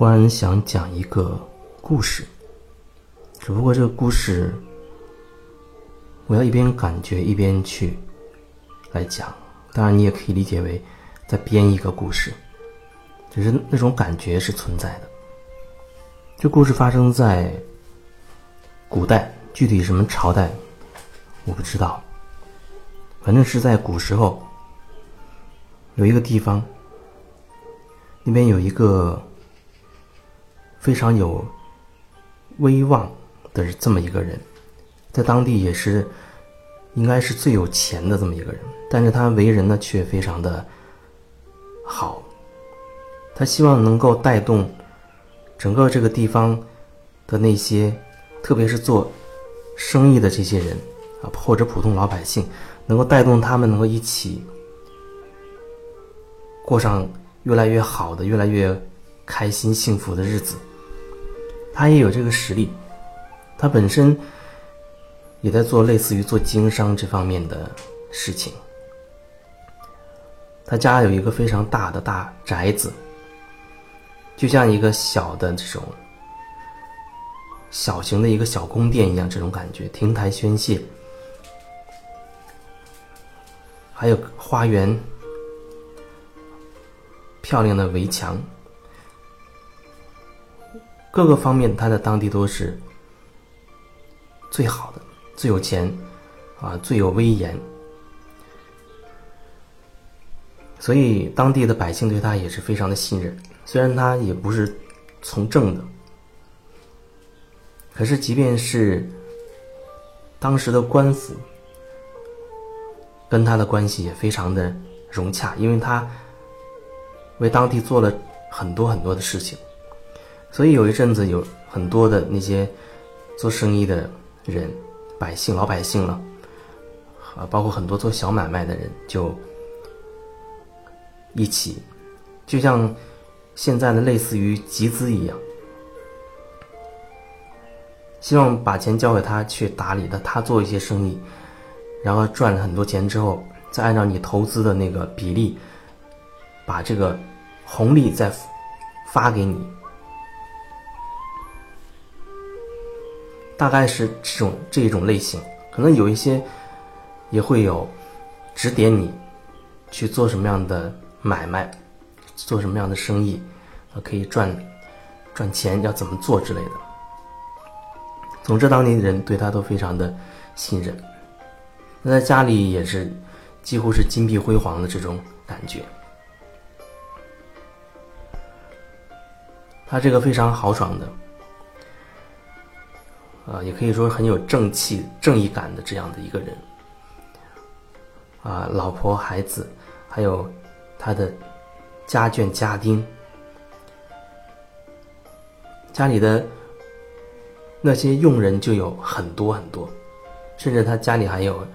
忽然想讲一个故事，只不过这个故事我要一边感觉一边去来讲。当然，你也可以理解为在编一个故事，只是那种感觉是存在的。这故事发生在古代，具体什么朝代我不知道，反正是在古时候，有一个地方，那边有一个非常有威望的这么一个人，在当地也是应该是最有钱的这么一个人。但是他为人呢却非常的好，他希望能够带动整个这个地方的那些，特别是做生意的这些人啊，或者普通老百姓，能够带动他们能够一起过上越来越好的、越来越开心幸福的日子。他也有这个实力，他本身也在做类似于做经商这方面的事情。他家有一个非常大的大宅子，就像一个小的这种小型的一个小宫殿一样，这种感觉，亭台轩榭，还有花园，漂亮的围墙，各个方面，他在当地都是最好的，最有钱，啊，最有威严。所以当地的百姓对他也是非常的信任，虽然他也不是从政的，可是即便是当时的官府跟他的关系也非常的融洽，因为他为当地做了很多很多的事情，所以有一阵子有很多的那些做生意的人、百姓、老百姓了，啊，包括很多做小买卖的人就。一起，就像现在的类似于集资一样，希望把钱交给他去打理的，他做一些生意，然后赚了很多钱之后，再按照你投资的那个比例，把这个红利再发给你，大概是这种这一种类型，可能有一些也会有指点你去做什么样的。买卖，做什么样的生意，啊，可以赚赚钱，要怎么做之类的。总之，当地人对他都非常的信任。那在家里也是几乎是金碧辉煌的这种感觉。他这个非常豪爽的，啊，也可以说很有正气、正义感的这样的一个人。啊，老婆、孩子，还有。他的家眷家丁，家里的那些佣人就有很多很多，甚至他家里还有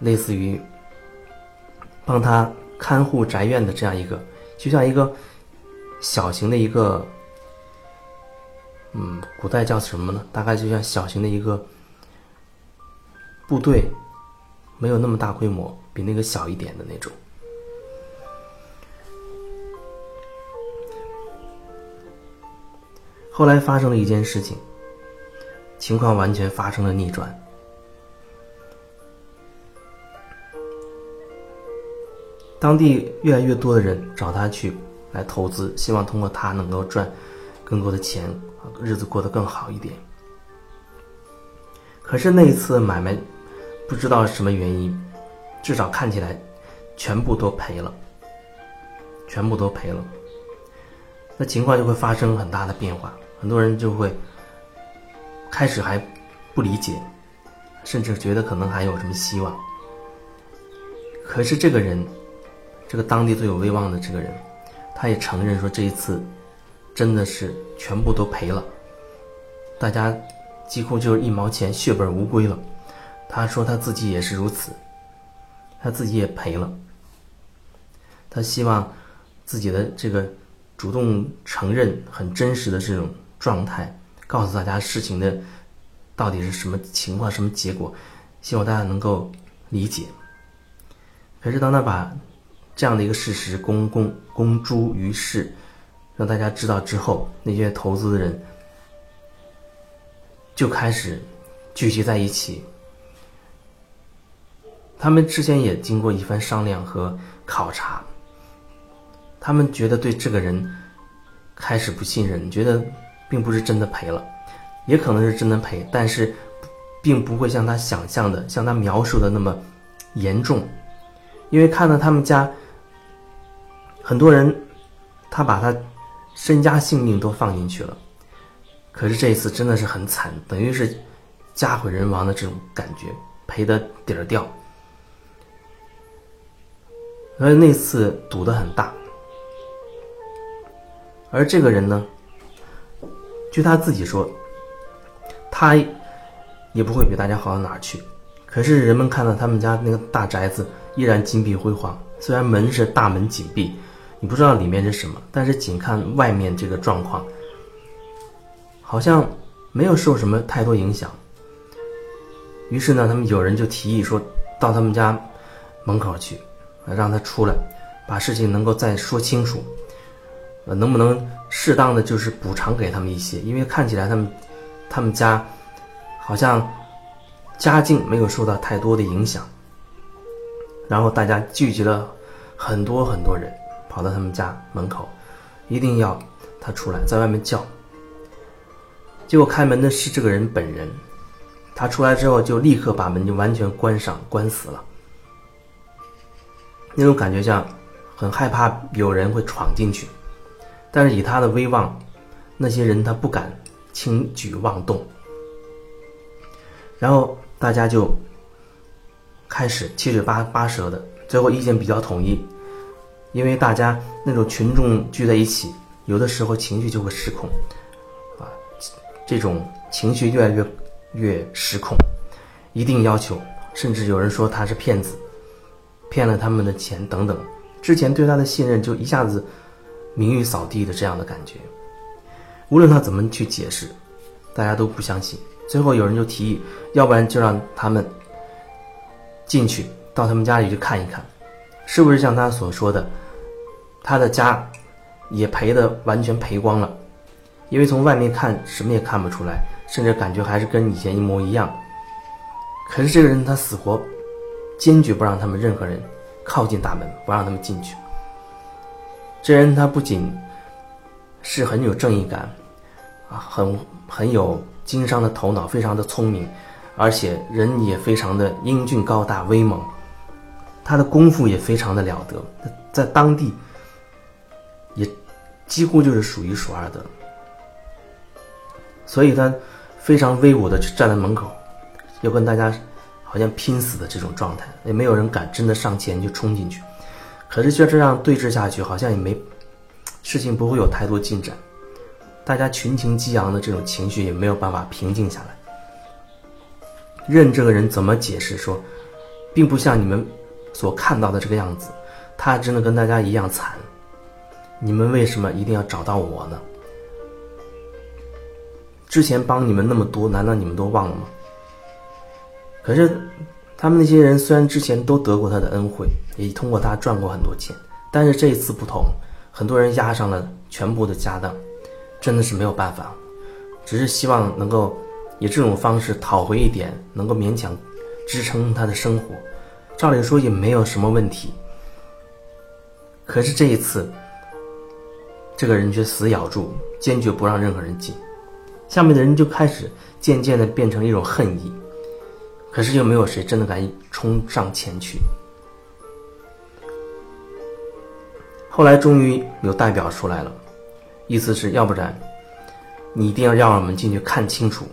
类似于帮他看护宅院的这样一个，就像一个小型的一个，嗯，古代叫什么呢？大概就像小型的一个部队，没有那么大规模，比那个小一点的那种。后来发生了一件事情，情况完全发生了逆转。当地越来越多的人找他去来投资，希望通过他能够赚更多的钱，日子过得更好一点。可是那一次买卖，不知道什么原因，至少看起来全部都赔了，全部都赔了。那情况就会发生很大的变化。很多人就会开始还不理解，甚至觉得可能还有什么希望。可是这个人，这个当地最有威望的这个人，他也承认说这一次真的是全部都赔了，大家几乎就是一毛钱血本无归了。他说他自己也是如此，他自己也赔了。他希望自己的这个主动承认很真实的这种。状态告诉大家事情的到底是什么情况、什么结果，希望大家能够理解。可是当他把这样的一个事实公公公诸于世，让大家知道之后，那些投资的人就开始聚集在一起。他们之前也经过一番商量和考察，他们觉得对这个人开始不信任，觉得并不是真的赔了，也可能是真的赔，但是并不会像他想象的、像他描述的那么严重，因为看到他们家很多人，他把他身家性命都放进去了，可是这一次真的是很惨，等于是家毁人亡的这种感觉，赔的底儿掉。而那次赌的很大，而这个人呢，据他自己说，他也不会比大家好到哪儿去。可是人们看到他们家那个大宅子依然金碧辉煌，虽然门是大门紧闭，你不知道里面是什么，但是仅看外面这个状况，好像没有受什么太多影响。于是呢，他们有人就提议说，到他们家门口去。让他出来，把事情能够再说清楚，呃，能不能适当的就是补偿给他们一些？因为看起来他们，他们家好像家境没有受到太多的影响。然后大家聚集了很多很多人，跑到他们家门口，一定要他出来，在外面叫。结果开门的是这个人本人，他出来之后就立刻把门就完全关上，关死了。那种感觉像很害怕有人会闯进去，但是以他的威望，那些人他不敢轻举妄动。然后大家就开始七嘴八八舌的，最后意见比较统一，因为大家那种群众聚在一起，有的时候情绪就会失控，啊，这种情绪越来越越失控，一定要求，甚至有人说他是骗子。骗了他们的钱等等，之前对他的信任就一下子名誉扫地的这样的感觉。无论他怎么去解释，大家都不相信。最后有人就提议，要不然就让他们进去到他们家里去看一看，是不是像他所说的，他的家也赔的完全赔光了，因为从外面看什么也看不出来，甚至感觉还是跟以前一模一样。可是这个人他死活。坚决不让他们任何人靠近大门，不让他们进去。这人他不仅是很有正义感，啊，很很有经商的头脑，非常的聪明，而且人也非常的英俊高大威猛，他的功夫也非常的了得，在当地也几乎就是数一数二的。所以他非常威武的站在门口，要跟大家。好像拼死的这种状态，也没有人敢真的上前就冲进去。可是就这样对峙下去，好像也没事情不会有太多进展。大家群情激昂的这种情绪也没有办法平静下来。任这个人怎么解释说，并不像你们所看到的这个样子，他真的跟大家一样惨。你们为什么一定要找到我呢？之前帮你们那么多，难道你们都忘了吗？可是，他们那些人虽然之前都得过他的恩惠，也通过他赚过很多钱，但是这一次不同，很多人押上了全部的家当，真的是没有办法，只是希望能够以这种方式讨回一点，能够勉强支撑他的生活。照理说也没有什么问题。可是这一次，这个人却死咬住，坚决不让任何人进，下面的人就开始渐渐的变成一种恨意。可是又没有谁真的敢冲上前去。后来终于有代表出来了，意思是要不然，你一定要让我们进去看清楚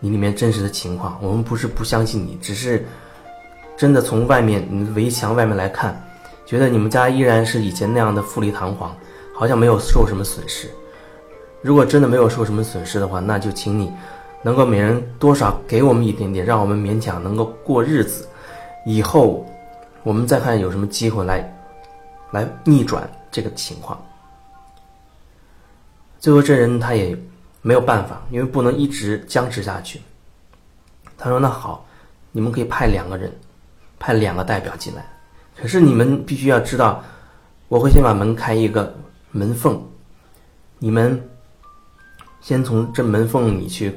你里面真实的情况。我们不是不相信你，只是真的从外面围墙外面来看，觉得你们家依然是以前那样的富丽堂皇，好像没有受什么损失。如果真的没有受什么损失的话，那就请你。能够每人多少给我们一点点，让我们勉强能够过日子。以后我们再看有什么机会来来逆转这个情况。最后这人他也没有办法，因为不能一直僵持下去。他说：“那好，你们可以派两个人，派两个代表进来。可是你们必须要知道，我会先把门开一个门缝，你们先从这门缝里去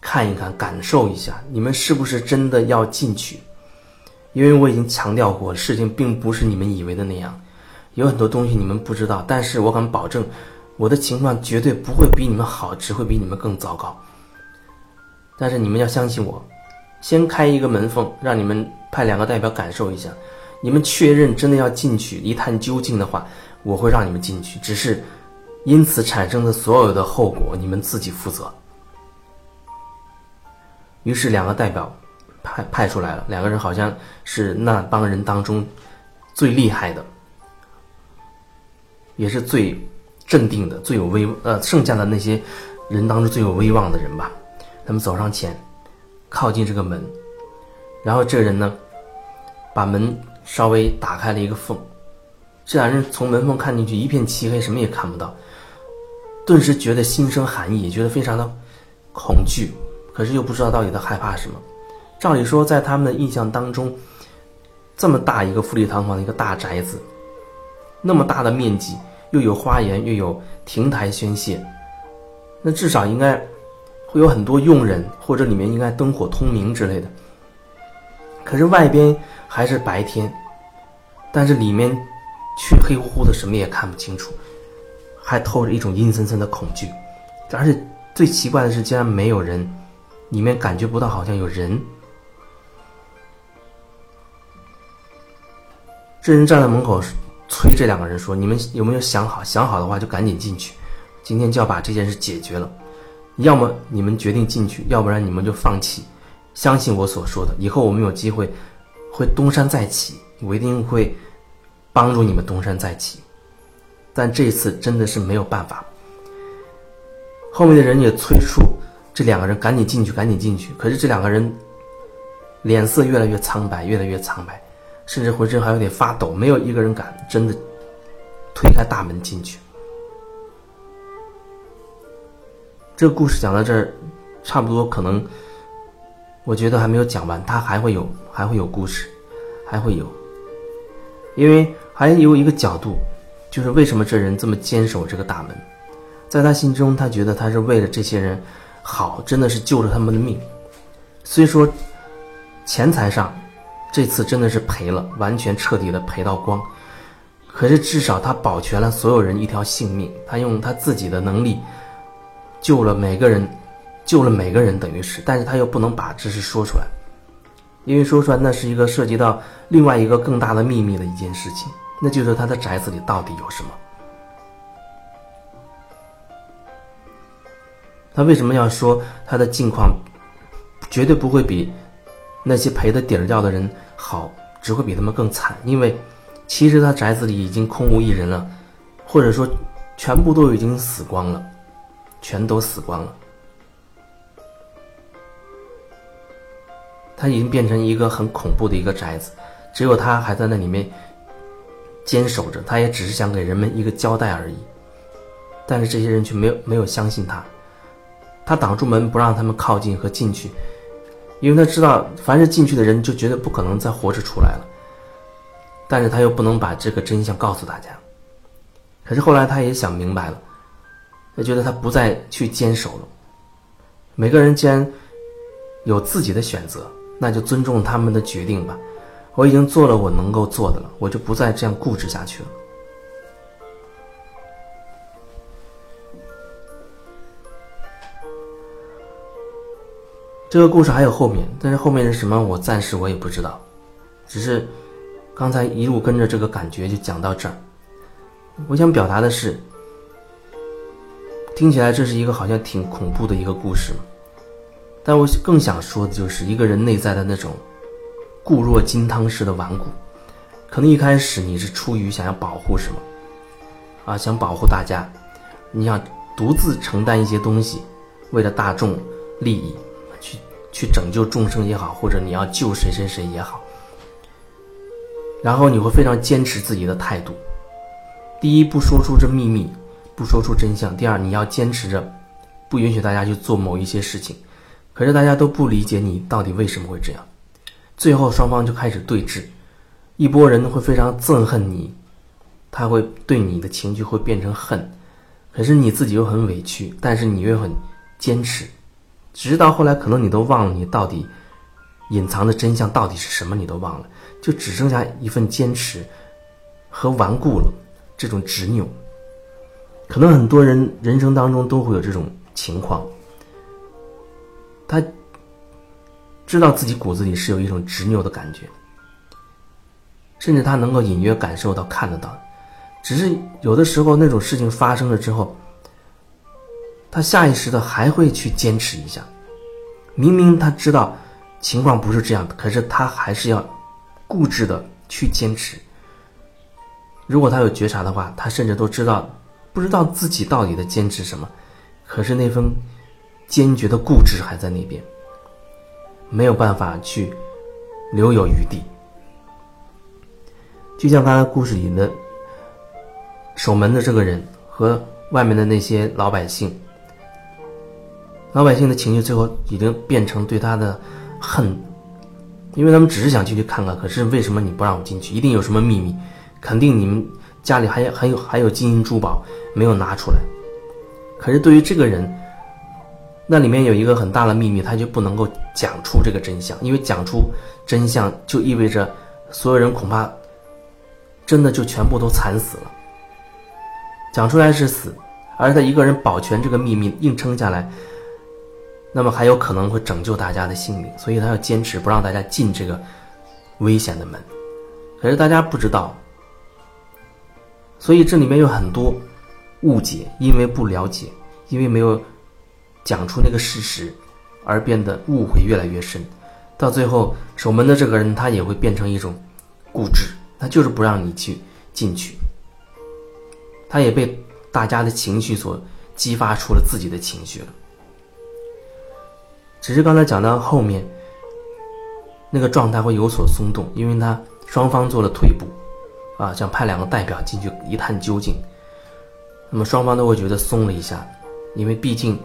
看一看，感受一下，你们是不是真的要进去？因为我已经强调过，事情并不是你们以为的那样，有很多东西你们不知道，但是我敢保证，我的情况绝对不会比你们好，只会比你们更糟糕。但是你们要相信我，先开一个门缝，让你们派两个代表感受一下，你们确认真的要进去一探究竟的话，我会让你们进去，只是因此产生的所有的后果，你们自己负责。于是两个代表。派派出来了，两个人好像是那帮人当中最厉害的，也是最镇定的、最有威呃，剩下的那些人当中最有威望的人吧。他们走上前，靠近这个门，然后这个人呢，把门稍微打开了一个缝。这两人从门缝看进去，一片漆黑，什么也看不到，顿时觉得心生寒意，觉得非常的恐惧，可是又不知道到底在害怕什么。照理说，在他们的印象当中，这么大一个富丽堂皇的一个大宅子，那么大的面积，又有花园，又有亭台轩榭，那至少应该会有很多佣人，或者里面应该灯火通明之类的。可是外边还是白天，但是里面却黑乎乎的，什么也看不清楚，还透着一种阴森森的恐惧。而且最奇怪的是，竟然没有人，里面感觉不到好像有人。这人站在门口，催这两个人说：“你们有没有想好？想好的话就赶紧进去，今天就要把这件事解决了。要么你们决定进去，要不然你们就放弃。相信我所说的，以后我们有机会会东山再起，我一定会帮助你们东山再起。但这次真的是没有办法。后面的人也催促这两个人赶紧进去，赶紧进去。可是这两个人脸色越来越苍白，越来越苍白。”甚至浑身还有点发抖，没有一个人敢真的推开大门进去。这个故事讲到这儿，差不多可能，我觉得还没有讲完，他还会有，还会有故事，还会有，因为还有一个角度，就是为什么这人这么坚守这个大门，在他心中，他觉得他是为了这些人好，真的是救了他们的命，虽说钱财上。这次真的是赔了，完全彻底的赔到光。可是至少他保全了所有人一条性命，他用他自己的能力救了每个人，救了每个人，等于是。但是他又不能把这事说出来，因为说出来那是一个涉及到另外一个更大的秘密的一件事情，那就是他的宅子里到底有什么。他为什么要说他的境况绝对不会比？那些赔的底儿掉的人好，只会比他们更惨，因为其实他宅子里已经空无一人了，或者说全部都已经死光了，全都死光了。他已经变成一个很恐怖的一个宅子，只有他还在那里面坚守着，他也只是想给人们一个交代而已。但是这些人却没有没有相信他，他挡住门不让他们靠近和进去。因为他知道，凡是进去的人就绝对不可能再活着出来了，但是他又不能把这个真相告诉大家。可是后来他也想明白了，他觉得他不再去坚守了。每个人既然有自己的选择，那就尊重他们的决定吧。我已经做了我能够做的了，我就不再这样固执下去了。这个故事还有后面，但是后面是什么，我暂时我也不知道。只是刚才一路跟着这个感觉就讲到这儿。我想表达的是，听起来这是一个好像挺恐怖的一个故事，但我更想说的就是一个人内在的那种固若金汤似的顽固。可能一开始你是出于想要保护什么，啊，想保护大家，你想独自承担一些东西，为了大众利益。去去拯救众生也好，或者你要救谁谁谁也好，然后你会非常坚持自己的态度。第一，不说出这秘密，不说出真相；第二，你要坚持着，不允许大家去做某一些事情。可是大家都不理解你到底为什么会这样，最后双方就开始对峙，一波人会非常憎恨你，他会对你的情绪会变成恨，可是你自己又很委屈，但是你又很坚持，直到后来可能你都忘了你到底隐藏的真相到底是什么，你都忘了，就只剩下一份坚持和顽固了，这种执拗。可能很多人人生当中都会有这种情况，他知道自己骨子里是有一种执拗的感觉，甚至他能够隐约感受到、看得到，只是有的时候那种事情发生了之后，他下意识的还会去坚持一下，明明他知道情况不是这样的，可是他还是要固执的去坚持。如果他有觉察的话，他甚至都知道。不知道自己到底在坚持什么，可是那份坚决的固执还在那边，没有办法去留有余地。就像刚才故事里的守门的这个人和外面的那些老百姓，老百姓的情绪最后已经变成对他的恨，因为他们只是想进去看看，可是为什么你不让我进去？一定有什么秘密，肯定你们。家里还有还有还有金银珠宝没有拿出来，可是对于这个人，那里面有一个很大的秘密，他就不能够讲出这个真相，因为讲出真相就意味着所有人恐怕真的就全部都惨死了。讲出来是死，而他一个人保全这个秘密硬撑下来，那么还有可能会拯救大家的性命，所以他要坚持不让大家进这个危险的门。可是大家不知道。所以这里面有很多误解，因为不了解，因为没有讲出那个事实，而变得误会越来越深。到最后，守门的这个人他也会变成一种固执，他就是不让你去进去。他也被大家的情绪所激发出了自己的情绪了。只是刚才讲到后面，那个状态会有所松动，因为他双方做了退步。啊，想派两个代表进去一探究竟，那么双方都会觉得松了一下，因为毕竟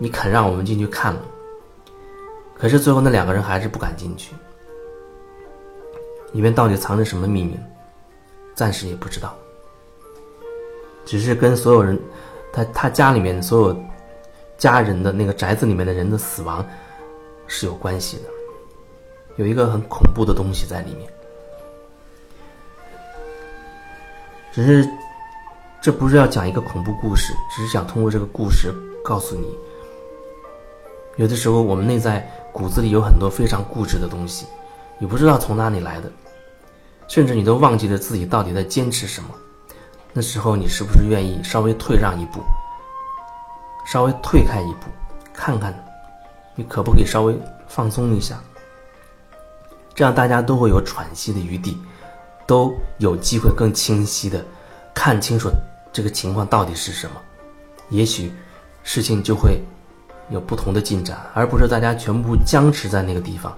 你肯让我们进去看了，可是最后那两个人还是不敢进去，里面到底藏着什么秘密，暂时也不知道，只是跟所有人，他他家里面所有家人的那个宅子里面的人的死亡是有关系的，有一个很恐怖的东西在里面。只是，这不是要讲一个恐怖故事，只是想通过这个故事告诉你，有的时候我们内在骨子里有很多非常固执的东西，你不知道从哪里来的，甚至你都忘记了自己到底在坚持什么。那时候你是不是愿意稍微退让一步，稍微退开一步，看看，你可不可以稍微放松一下？这样大家都会有喘息的余地。都有机会更清晰的看清楚这个情况到底是什么，也许事情就会有不同的进展，而不是大家全部僵持在那个地方。